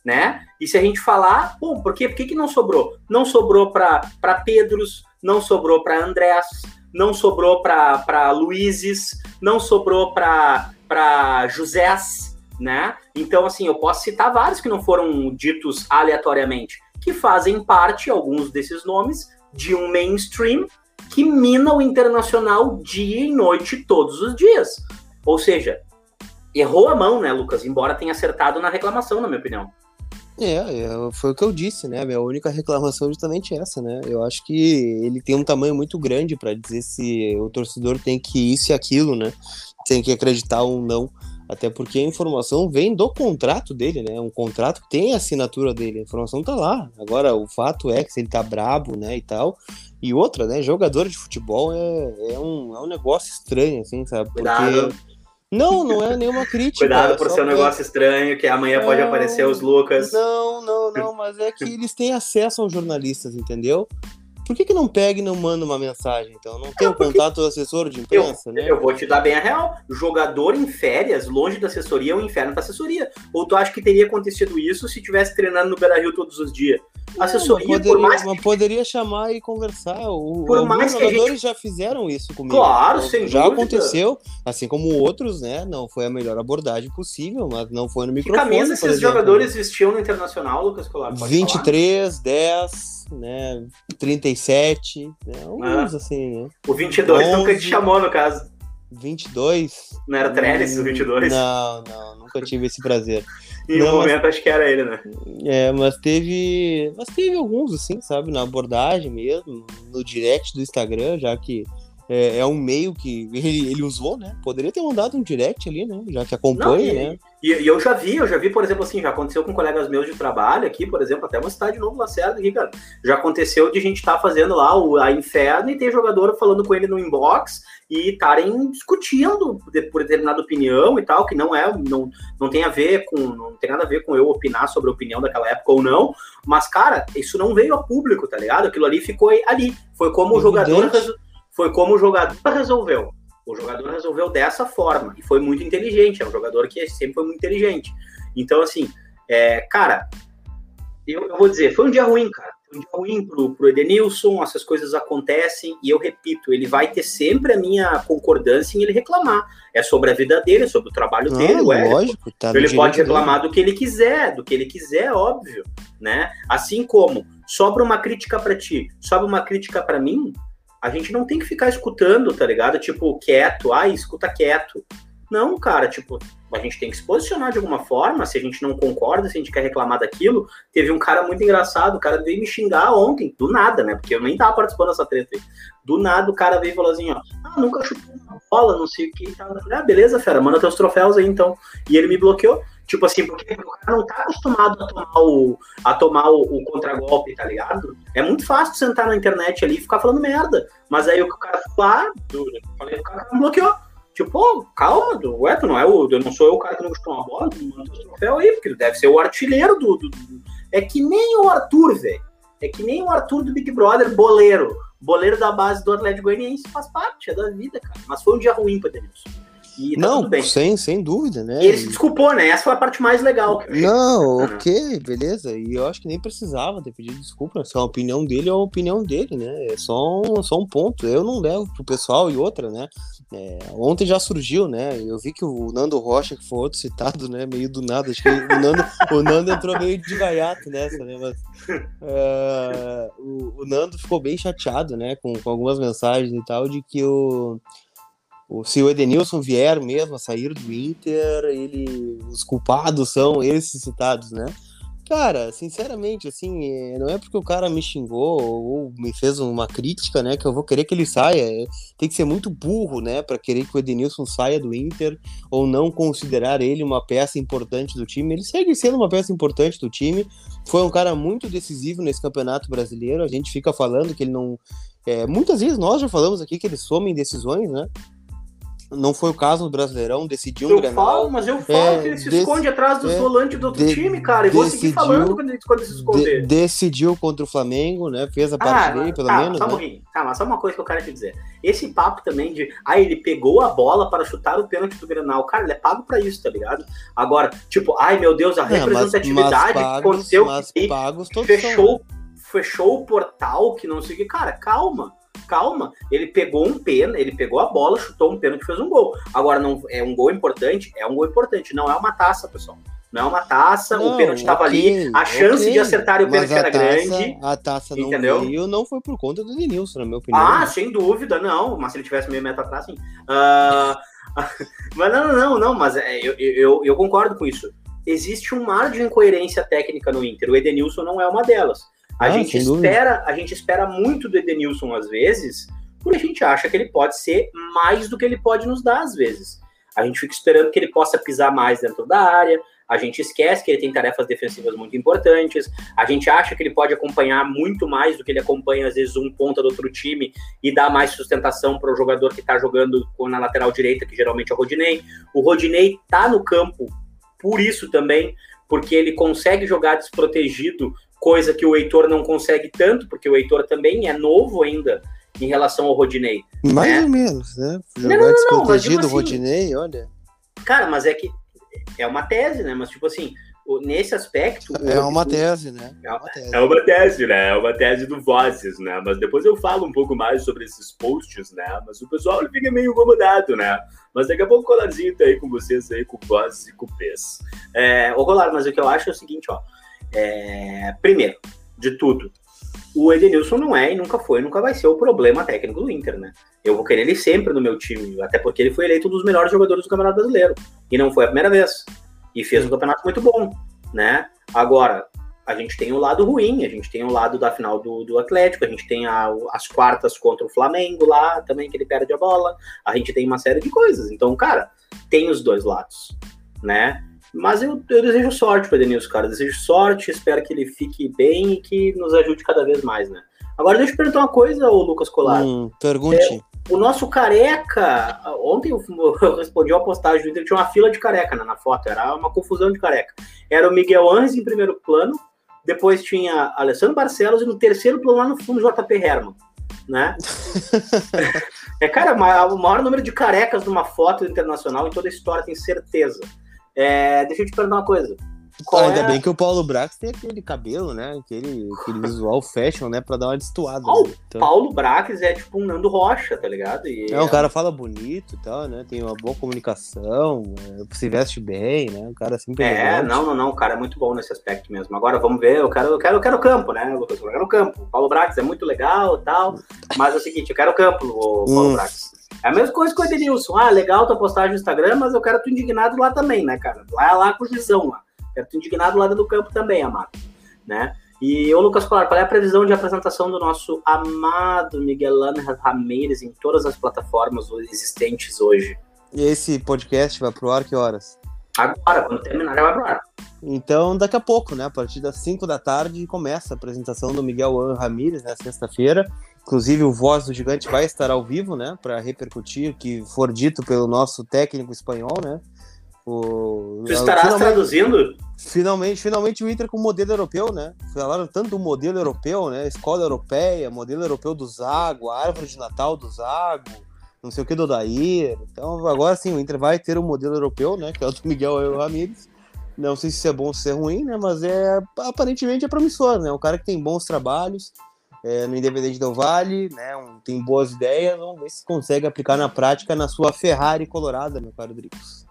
Né? E se a gente falar, bom, por quê? Por que, que não sobrou? Não sobrou para Pedros, não sobrou para Andrés, não sobrou para Luizes, não sobrou para Josés, né? Então, assim, eu posso citar vários que não foram ditos aleatoriamente, que fazem parte, alguns desses nomes, de um mainstream que mina o internacional dia e noite todos os dias. Ou seja, errou a mão, né, Lucas? Embora tenha acertado na reclamação, na minha opinião. É, é, foi o que eu disse, né? Minha única reclamação é justamente essa, né? Eu acho que ele tem um tamanho muito grande para dizer se o torcedor tem que isso e aquilo, né? Tem que acreditar ou não. Até porque a informação vem do contrato dele, né? Um contrato que tem a assinatura dele, a informação tá lá. Agora, o fato é que se ele tá brabo, né, e tal. E outra, né? Jogador de futebol é, é, um, é um negócio estranho, assim, sabe? Porque. Não, não é nenhuma crítica. Cuidado por ser um negócio estranho, que amanhã não, pode aparecer os Lucas. Não, não, não, mas é que eles têm acesso aos jornalistas, entendeu? Por que, que não pega e não manda uma mensagem, então? Não tem o contato do assessor de imprensa, eu, né? Eu vou te dar bem a real. Jogador em férias, longe da assessoria, é um inferno da assessoria. Ou tu acha que teria acontecido isso se tivesse treinando no Beira-Rio todos os dias? Assessoria, poderia, por mais que... poderia chamar e conversar. O, por mais que jogadores gente... já fizeram isso comigo. Claro, então, sem Já dúvida. aconteceu, assim como outros, né? Não foi a melhor abordagem possível, mas não foi no microfone. Que camisa esses jogadores vestiam no Internacional, Lucas Colar? 23, falar? 10, né? 37, né? Alguns, ah. assim, né? O 22 11, nunca te chamou, no caso. 22? Não era Trellis, o 22? Não, não, nunca tive esse prazer. Em um momento mas, acho que era ele, né? É, mas teve. Mas teve alguns, assim, sabe, na abordagem mesmo, no direct do Instagram, já que é, é um meio que ele, ele, usou, né? Poderia ter mandado um direct ali, né? Já que acompanha, Não, e, né? E, e, eu já vi, eu já vi, por exemplo, assim, já aconteceu com colegas meus de trabalho aqui, por exemplo, até uma cidade de novo Lacerda aqui, cara. Já aconteceu de a gente estar tá fazendo lá o, a Inferno e ter jogador falando com ele no inbox e estarem discutindo por determinada opinião e tal, que não é, não, não tem a ver com, não tem nada a ver com eu opinar sobre a opinião daquela época ou não, mas, cara, isso não veio a público, tá ligado? Aquilo ali ficou ali. Foi como o jogador foi como o jogador resolveu. O jogador resolveu dessa forma e foi muito inteligente. É um jogador que sempre foi muito inteligente. Então, assim, é, cara, eu, eu, vou dizer, foi um dia ruim, cara. um dia ruim pro, pro Edenilson, essas coisas acontecem, e eu repito, ele vai ter sempre a minha concordância em ele reclamar. É sobre a vida dele, sobre o trabalho Não, dele, ué. lógico, tá ele pode reclamar do que ele quiser, do que ele quiser, óbvio, né? Assim como sobra uma crítica pra ti, sobra uma crítica pra mim, a gente não tem que ficar escutando, tá ligado? Tipo, quieto, ai, escuta quieto. Não, cara, tipo, a gente tem que se posicionar de alguma forma, se a gente não concorda, se a gente quer reclamar daquilo. Teve um cara muito engraçado, o cara veio me xingar ontem, do nada, né? Porque eu nem tava participando dessa treta aí. Do nada o cara veio e falou assim, ó, ah, nunca chutou uma bola, não sei o que. Ah, beleza, fera, manda teus troféus aí então. E ele me bloqueou. Tipo assim, porque o cara não tá acostumado a tomar o, a tomar o, o contragolpe, tá ligado? É muito fácil sentar na internet ali e ficar falando merda. Mas aí o cara lá, eu falei, o cara me bloqueou. Tipo, pô, calma, ué, tu não é o. Eu não sou eu o cara que não gostou uma bola, tu manda o troféu aí, porque deve ser o artilheiro do, do, do- É que nem o Arthur, velho. É que nem o Arthur do Big Brother, boleiro. Boleiro da base do Atlético Goianiense faz parte, é da vida, cara. Mas foi um dia ruim pra Denilson. E tá Não, sem, sem dúvida, né? E ele se desculpou, né? Essa foi a parte mais legal. Eu. Não, Uhum. ok, beleza. E eu acho que nem precisava ter pedido desculpa. Se é a opinião dele, é a opinião dele, né? É só um, só um ponto. Eu não levo pro pessoal e outra, né? É, ontem já surgiu, né? Eu vi que o Nando Rocha, que foi outro citado, né? Meio do nada. Acho que o Nando, o Nando entrou meio de gaiato nessa, né? Mas é, o, o Nando ficou bem chateado, né? Com, com algumas mensagens e tal, de que o. O, se o Edenilson vier mesmo a sair do Inter, ele, os culpados são esses citados, né? Cara, sinceramente, assim, é, não é porque o cara me xingou ou me fez uma crítica, né, que eu vou querer que ele saia. É, Tem que ser muito burro, né, para querer que o Edenilson saia do Inter ou não considerar ele uma peça importante do time. Ele segue sendo uma peça importante do time. Foi um cara muito decisivo nesse campeonato brasileiro. A gente fica falando que ele não. é, muitas vezes nós já falamos aqui que ele some em decisões, né? Não foi o caso no Brasileirão, decidiu um Eu Grenal. falo, mas eu falo É, que ele se esconde atrás dos é, volantes do outro de- time, cara. E vou seguir falando quando ele, quando ele se De- esconder. decidiu contra o Flamengo, né? Fez a parte dele, pelo tá, menos. Só né? Tá, mas só uma coisa que eu quero te dizer. Esse papo também de. Ah, ele pegou a bola para chutar o pênalti do Grenal. Cara, ele é pago pra isso, tá ligado? Agora, tipo, ai meu Deus, a É, mas- representatividade mas pagos, aconteceu. mas pagos todos são, né? fechou, fechou o portal, que não sei o que. Cara, calma. Calma, ele pegou um pênalti, ele pegou a bola, chutou um pênalti e fez um gol. Agora, não é um gol importante? É um gol importante, não é uma taça, pessoal. Não é uma taça, o Não, pênalti estava ok, ali, a chance ok, de acertarem o pênalti era taça- grande. A taça não entendeu? veio, não foi por conta do Denilson, na minha opinião. Ah, sem dúvida, não. Mas se ele tivesse meio metro atrás, sim. Ah, mas não, não, não, mas é, eu, eu, eu concordo com isso. Existe um mar de incoerência técnica no Inter. O Edenilson não é uma delas. A, Ah, gente dúvida. espera, a gente espera muito do Edenilson às vezes, porque a gente acha que ele pode ser mais do que ele pode nos dar às vezes. A gente fica esperando que ele possa pisar mais dentro da área, a gente esquece que ele tem tarefas defensivas muito importantes, a gente acha que ele pode acompanhar muito mais do que ele acompanha, às vezes, um ponta do outro time e dar mais sustentação para o jogador que está jogando na lateral direita, que geralmente é o Rodinei. O Rodinei tá no campo por isso também, porque ele consegue jogar desprotegido, coisa que o Heitor não consegue tanto, porque o Heitor também é novo ainda em relação ao Rodinei. Mais É. ou menos, né? Não, Jogar não, não, não, mas desprotegido, digo assim- Rodinei, olha. Cara, mas é que é uma tese, né? Mas, tipo assim, nesse aspecto. É o- uma o- tese, né? É uma tese. É uma tese, né? É uma tese do Vozes, né? Mas depois eu falo um pouco mais sobre esses posts, né? Mas o pessoal ele fica meio incomodado, né? Mas daqui a pouco o Colarzinho tá aí com vocês aí, com Vozes e com P's. É, ô Colar, mas o que eu acho é o seguinte, ó. É, primeiro, de tudo, o Edenilson não é e nunca foi, nunca vai ser o problema técnico do Inter, né? Eu vou querer ele sempre no meu time, até porque ele foi eleito um dos melhores jogadores do Campeonato Brasileiro. E não foi a primeira vez. E fez um campeonato muito bom, né? Agora, a gente tem o lado ruim, a gente tem o lado da final do, do Atlético, a gente tem a- as quartas contra o Flamengo lá também, que ele perde a bola, a gente tem uma série de coisas. Então, cara, tem os dois lados, né? Mas eu, eu desejo sorte para Denilson, cara. Eu desejo sorte, espero que ele fique bem e que nos ajude cada vez mais, né? Agora, deixa eu te perguntar uma coisa, ô Lucas Colar. Hum, pergunte. O nosso careca, ontem eu, eu respondi uma postagem do Inter, tinha uma fila de careca né, na foto, era uma confusão de careca. Era o Miguel Anres em primeiro plano, depois tinha Alessandro Barcelos e no terceiro plano lá no fundo JP Herman, né? é, cara, o maior número de carecas numa foto internacional em toda a história, tenho certeza. É, deixa eu te perguntar uma coisa. Qual Ainda é? bem que o Paulo Brax tem aquele cabelo, né? Aquele, aquele visual fashion, né? Pra dar uma destoada. Oh, né? então... Paulo Brax é tipo um Nando Rocha, tá ligado? E é, um cara fala bonito e tal, né? Tem uma boa comunicação, é, se veste bem, né? Um cara assim É, não, não, não. O cara é muito bom nesse aspecto mesmo. Agora vamos ver, eu quero, eu quero, eu quero campo, né, Lucas? Eu quero campo. O Paulo Brax é muito legal e tal. Mas é o seguinte, eu quero campo, o Paulo hum. Brax. É a mesma coisa com o Edenilson. Ah, legal tua postagem no Instagram, mas eu quero tu indignado lá também, né, cara? Lá, lá com o Gizão lá. Quero tu indignado lá do campo também, amado. Né? E, ô Lucas Colar, qual é a previsão de apresentação do nosso amado Miguel Ángel Ramírez em todas as plataformas existentes hoje? E esse podcast vai pro ar que horas? Agora, quando terminar, vai pro ar. Então, daqui a pouco, né? A partir das 5 da tarde, começa a apresentação do Miguel Ángel Ramírez, né? Sexta-feira. Inclusive, o Voz do Gigante vai estar ao vivo, né? Para repercutir o que for dito pelo nosso técnico espanhol, né? O... Tu estarás traduzindo? Finalmente, finalmente o Inter com modelo europeu, né? Falaram tanto do modelo europeu, né? Escola europeia, modelo europeu do Zago, árvore de Natal do Zago, não sei o que do Dair. Então, agora sim, o Inter vai ter um modelo europeu, né? Que é o do Miguel Ramírez. Não sei se isso é bom ou se é ruim, né? Mas é aparentemente é promissor, né? Um cara que tem bons trabalhos, é, no Independente do Vale, né? Um, tem boas ideias, vamos ver se consegue aplicar na prática na sua Ferrari colorada, meu caro Dricos.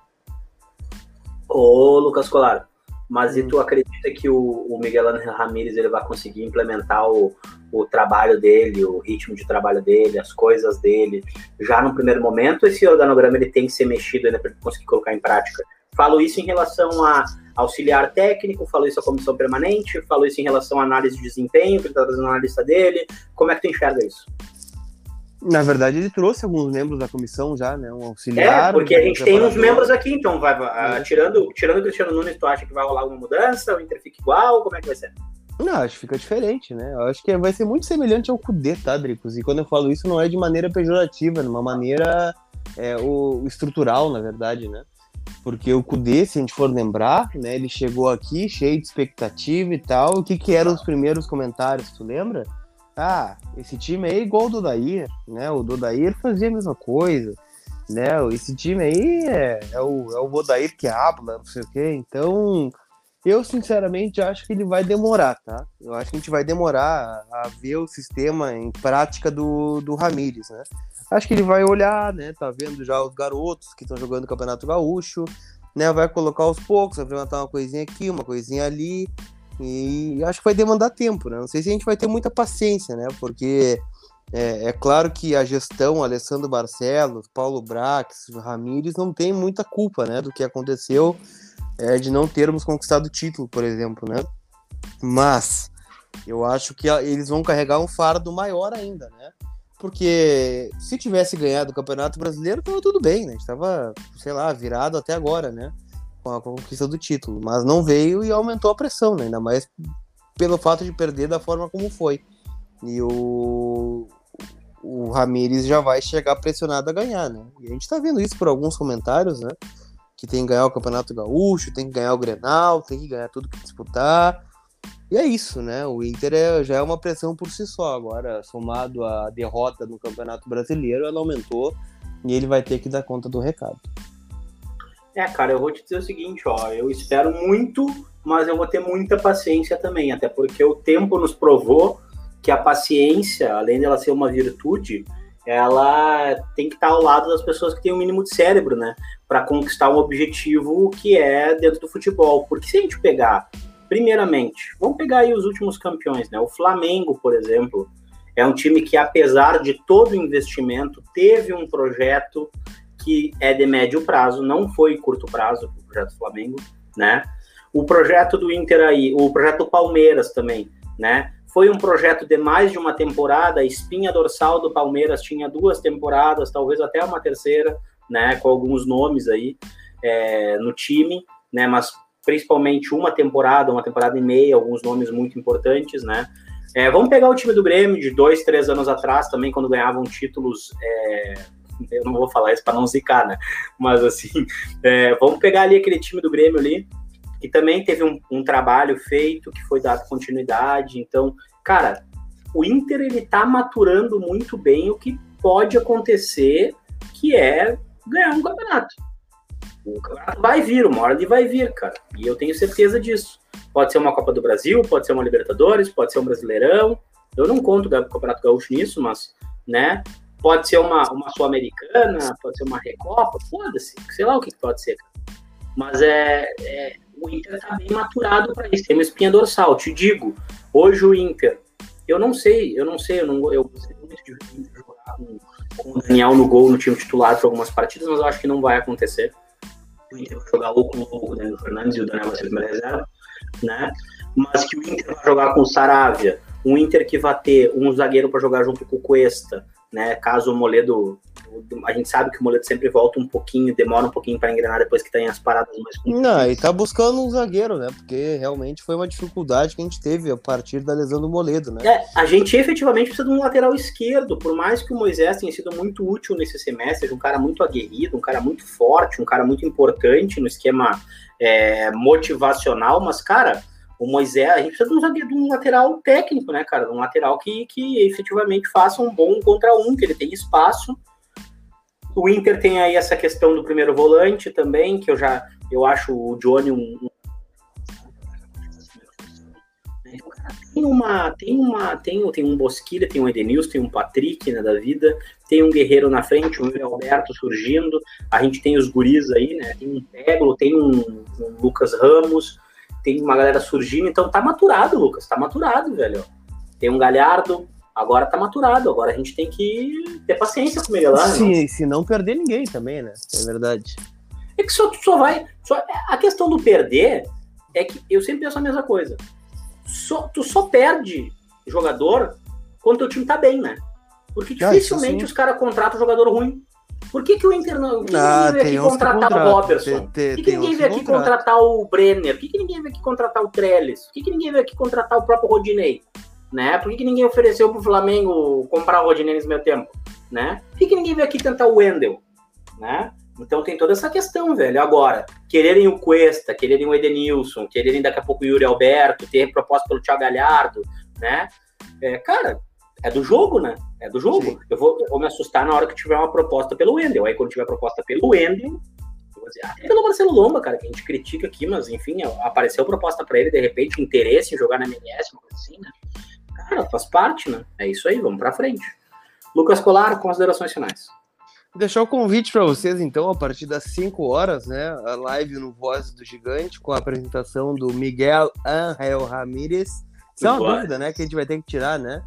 Ô, Lucas Colar, mas hum. e tu acredita que o, o Miguel Ramírez ele vai conseguir implementar o, o trabalho dele, o ritmo de trabalho dele, as coisas dele, já no primeiro momento? Esse organograma ele tem que ser mexido ainda para conseguir colocar em prática? Falo isso em relação a auxiliar técnico, falou isso à comissão permanente, falou isso em relação à análise de desempenho, que ele está trazendo na lista dele. Como é que tu enxerga isso? Na verdade, ele trouxe alguns membros da comissão já, né? Um auxiliar. É, porque a gente tem uns membros aqui, então, vai, vai é. tirando, tirando o Cristiano Nunes, tu acha que vai rolar alguma mudança? O Inter fica igual? Como é que vai ser? Não, acho que fica diferente, né? Eu acho que vai ser muito semelhante ao Kudê, tá, Dricos? E quando eu falo isso, não é de maneira pejorativa, de uma maneira é, o, estrutural, na verdade, né? Porque o Kudê, se a gente for lembrar, né, ele chegou aqui cheio de expectativa e tal. O que, que eram os primeiros comentários, tu lembra? Ah, esse time aí é igual o do Dair, né? O Dodair fazia a mesma coisa, né? Esse time aí é, é o, é o Odair que habla, não sei o quê. Então, eu sinceramente acho que ele vai demorar, tá? Eu acho que a gente vai demorar a, ver o sistema em prática do, do Ramires, né? Acho que ele vai olhar, né? Tá vendo já os garotos que estão jogando o Campeonato Gaúcho, né? Vai colocar aos poucos, vai implementar uma coisinha aqui, uma coisinha ali. E acho que vai demandar tempo, né? Não sei se a gente vai ter muita paciência, né? Porque é, é claro que a gestão, Alessandro Barcelos, Paulo Brax, Ramires, não tem muita culpa, né? Do que aconteceu é, de não termos conquistado o título, por exemplo, né? Mas eu acho que eles vão carregar um fardo maior ainda, né? porque se tivesse ganhado o Campeonato Brasileiro, tava tudo bem, né? A gente tava, sei lá, virado até agora, né? Com a conquista do título. Mas não veio e aumentou a pressão, né? Ainda mais pelo fato de perder da forma como foi. E o, o Ramires já vai chegar pressionado a ganhar, né? E a gente tá vendo isso por alguns comentários, né? Que tem que ganhar o Campeonato Gaúcho, tem que ganhar o Grenal, tem que ganhar tudo que disputar. E é isso, né? O Inter é, já é uma pressão por si só. Agora, somado à derrota no Campeonato Brasileiro, ela aumentou e ele vai ter que dar conta do recado. É, cara, eu vou te dizer o seguinte, ó, eu espero muito, mas eu vou ter muita paciência também, até porque o tempo nos provou que a paciência, além dela ser uma virtude, ela tem que estar ao lado das pessoas que têm o um mínimo de cérebro, né, para conquistar um objetivo que é dentro do futebol. Porque se a gente pegar Primeiramente, vamos pegar aí os últimos campeões, né? O Flamengo, por exemplo, é um time que, apesar de todo o investimento, teve um projeto que é de médio prazo, não foi curto prazo, o projeto do Flamengo, né? O projeto do Inter aí, o projeto do Palmeiras também, né? Foi um projeto de mais de uma temporada, a espinha dorsal do Palmeiras tinha duas temporadas, talvez até uma terceira, né? Com alguns nomes aí é, no time, né? Mas principalmente uma temporada, uma temporada e meia, alguns nomes muito importantes, né? É, vamos pegar o time do Grêmio de dois, três anos atrás também, quando ganhavam títulos. É, eu não vou falar isso para não zicar, né? Mas assim, é, vamos pegar ali aquele time do Grêmio ali, que também teve um, um, trabalho feito, que foi dado continuidade. Então, cara, o Inter ele tá maturando muito bem o que pode acontecer, que é ganhar um campeonato O campeonato vai vir, uma hora ele vai vir, cara. E eu tenho certeza disso. Pode ser uma Copa do Brasil, pode ser uma Libertadores, pode ser um Brasileirão. Eu não conto o Campeonato Gaúcho nisso, mas, né? Pode ser uma, uma Sul-Americana, pode ser uma Recopa, foda-se, sei lá o que pode ser. Mas é, é o Inter tá bem maturado para isso, tem uma espinha dorsal. Te digo, hoje o Inter, eu não sei, eu não sei, eu, não, eu gostei muito de jogar com, o Daniel no gol no time titular por algumas partidas, mas eu acho que não vai acontecer. O Inter vai jogar ou com o Daniel Fernandes e o Daniel vai ser reserva, né? Mas que o Inter vai jogar com o Saravia, um Inter que vai ter um zagueiro para jogar junto com o Cuesta, né? Caso o Moledo a gente sabe que o Moledo sempre volta um pouquinho, demora um pouquinho para engrenar depois que tem as paradas mais Não, e tá buscando um zagueiro, né? Porque realmente foi uma dificuldade que a gente teve a partir da lesão do Moledo, né? É, a gente efetivamente precisa de um lateral esquerdo, por mais que o Moisés tenha sido muito útil nesse semestre, um cara muito aguerrido, um cara muito forte, um cara muito importante no esquema é, motivacional, mas, cara, o Moisés, a gente precisa de um, zagueiro, de um lateral técnico, né, cara? Um lateral que, que efetivamente faça um bom contra um, que ele tenha espaço o Inter tem aí essa questão do primeiro volante também, que eu já eu acho o Johnny um, tem uma, tem uma, tem, tem um Bosquilha, tem um Edenilson, tem um Patrick né, da vida, tem um Guerreiro na frente, um Alberto surgindo, a gente tem os guris aí, né? Tem um Peglo, tem um, um, Lucas Ramos, tem uma galera surgindo, então tá maturado, Lucas, tá maturado, velho. Tem um Galhardo, agora tá maturado, agora a gente tem que ter paciência com o Miguel Sim, se não perder ninguém também, né? É verdade. É que só, só vai. Só, a questão do perder é que eu sempre penso a mesma coisa. Só, tu só perde jogador quando o time tá bem, né? Porque ah, dificilmente os caras contratam jogador ruim. Por que, que o Inter não. Por que ah, ninguém veio aqui contratar o Robertson? Por que, que ninguém veio aqui contrato. contratar o Brenner? Por que, que ninguém veio aqui contratar o Trellis? Por que, que ninguém veio aqui contratar o próprio Rodinei? né? Por que, que ninguém ofereceu para o Flamengo comprar o Rodinei nesse meu tempo, né? Por que, que ninguém veio aqui tentar o Wendel, né? Então tem toda essa questão, velho. Agora, quererem o Cuesta, quererem o Edenilson, quererem daqui a pouco o Yuri Alberto, ter proposta pelo Thiago Galhardo, né? É, cara, é do jogo, né? É do jogo. Eu vou, eu vou, me assustar na hora que tiver uma proposta pelo Wendel. Aí quando tiver proposta pelo Wendel, eu vou dizer, ah, pelo Marcelo Lomba, cara, que a gente critica aqui, mas enfim, apareceu proposta para ele, de repente, interesse em jogar na MLS, uma coisa assim, né? Cara, faz parte, né? É isso aí, vamos para frente. Lucas Colar, considerações finais. Deixar o convite para vocês, então, a partir das 5 horas, né? A live no Voz do Gigante, com a apresentação do Miguel Angel Ramírez. Isso é uma dúvida, né? Que a gente vai ter que tirar, né?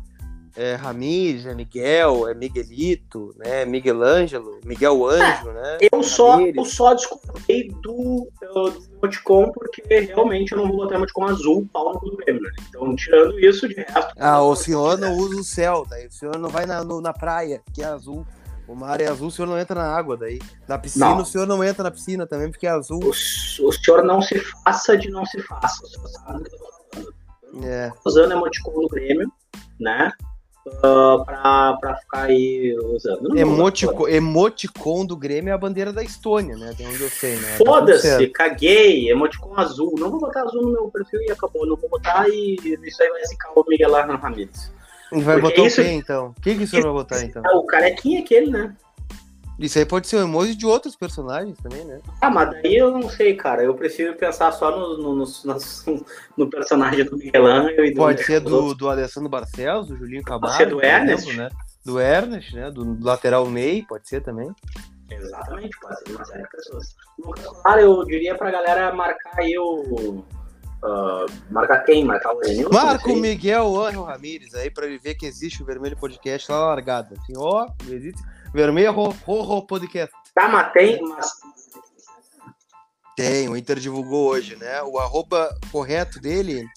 É Ramires, é Miguel, é Miguelito, né? Miguel Ângelo, Miguel Anjo, é, né? Eu só, eu só desculpei do, do emoticon porque realmente eu não vou botar emoticon azul, pau no do Grêmio, né? Então, tirando isso, de resto. Ah, o senhor não usa o céu, daí o senhor não vai na, no, na praia, que é azul. O mar é azul, o senhor não entra na água daí. Na piscina, não. o senhor não entra na piscina também, porque é azul. O, o senhor não se faça de não se faça. O senhor sabe o que eu tô falando. É. Usando emoticon do Grêmio, né? Uh, pra, pra ficar aí usando. Emotico, emoticon do Grêmio é a bandeira da Estônia, né? Tem onde eu sei, né? Tá Foda-se, caguei, emoticon azul. Não vou botar azul no meu perfil e acabou. Não vou botar e isso aí vai zicar o Miguel Arna Ramirez. Vai Porque botar isso... o quê, então? O que, que você vai botar, então? É o carequinha aquele, né? Isso aí pode ser um emoji de outros personagens também, né? Ah, mas daí eu não sei, cara. Eu prefiro pensar só no, no, no, no personagem do Miguel Angel e do Pode ser do, do Alessandro Barcelos, do Julinho Camargo. Pode ser do Ernest. Exemplo, né? Do Ernest, né? Do lateral Ney, pode ser também. Exatamente, pode ser uma série de pessoas. Claro, eu diria pra galera marcar aí o. Uh, marcar quem? Marcar o Enilson? Marca o Miguel Angel Ramírez aí pra ele ver que existe o Vermelho Podcast lá largado. Assim, ó, existe Vermelho Horror Podcast. Tá, mas tem, mas... Tem, o Inter divulgou hoje, né? O arroba correto dele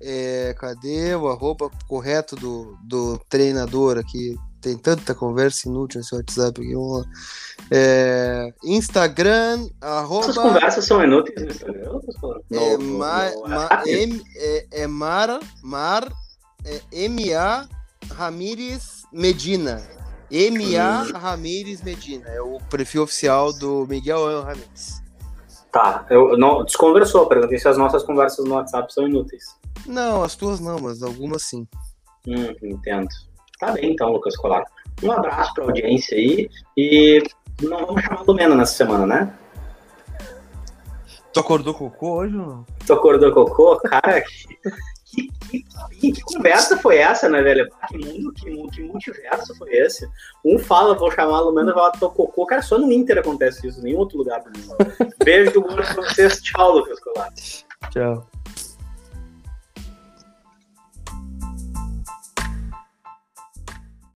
é. Cadê o arroba correto do, do treinador aqui? Tem tanta conversa inútil nesse WhatsApp aqui. Vamos lá. É, Instagram, arroba. Essas conversas são inúteis no Instagram? É, ma, ma, M, é, é Mar, Mar, é, M-A Ramírez Medina. M.A. Ramírez Medina, é o perfil oficial do Miguel Ramírez. Tá, eu não desconversou, perguntei se as nossas conversas no WhatsApp são inúteis. Não, as tuas não, mas algumas sim. Hum, entendo. Tá bem então, Lucas Colar. Um abraço pra audiência aí e não vamos chamar do Mena nessa semana, né? Tu acordou cocô hoje ou não? Tu acordou cocô? Cara, que, conversa foi essa, né, velho? Que mundo, que, que multiverso foi esse? Um fala, vou chamar a Lumena, vai tô cocô. Cara, só no Inter acontece isso, em nenhum outro lugar do mundo. Beijo do mundo pra vocês. Tchau, Lucas Colar. Tchau.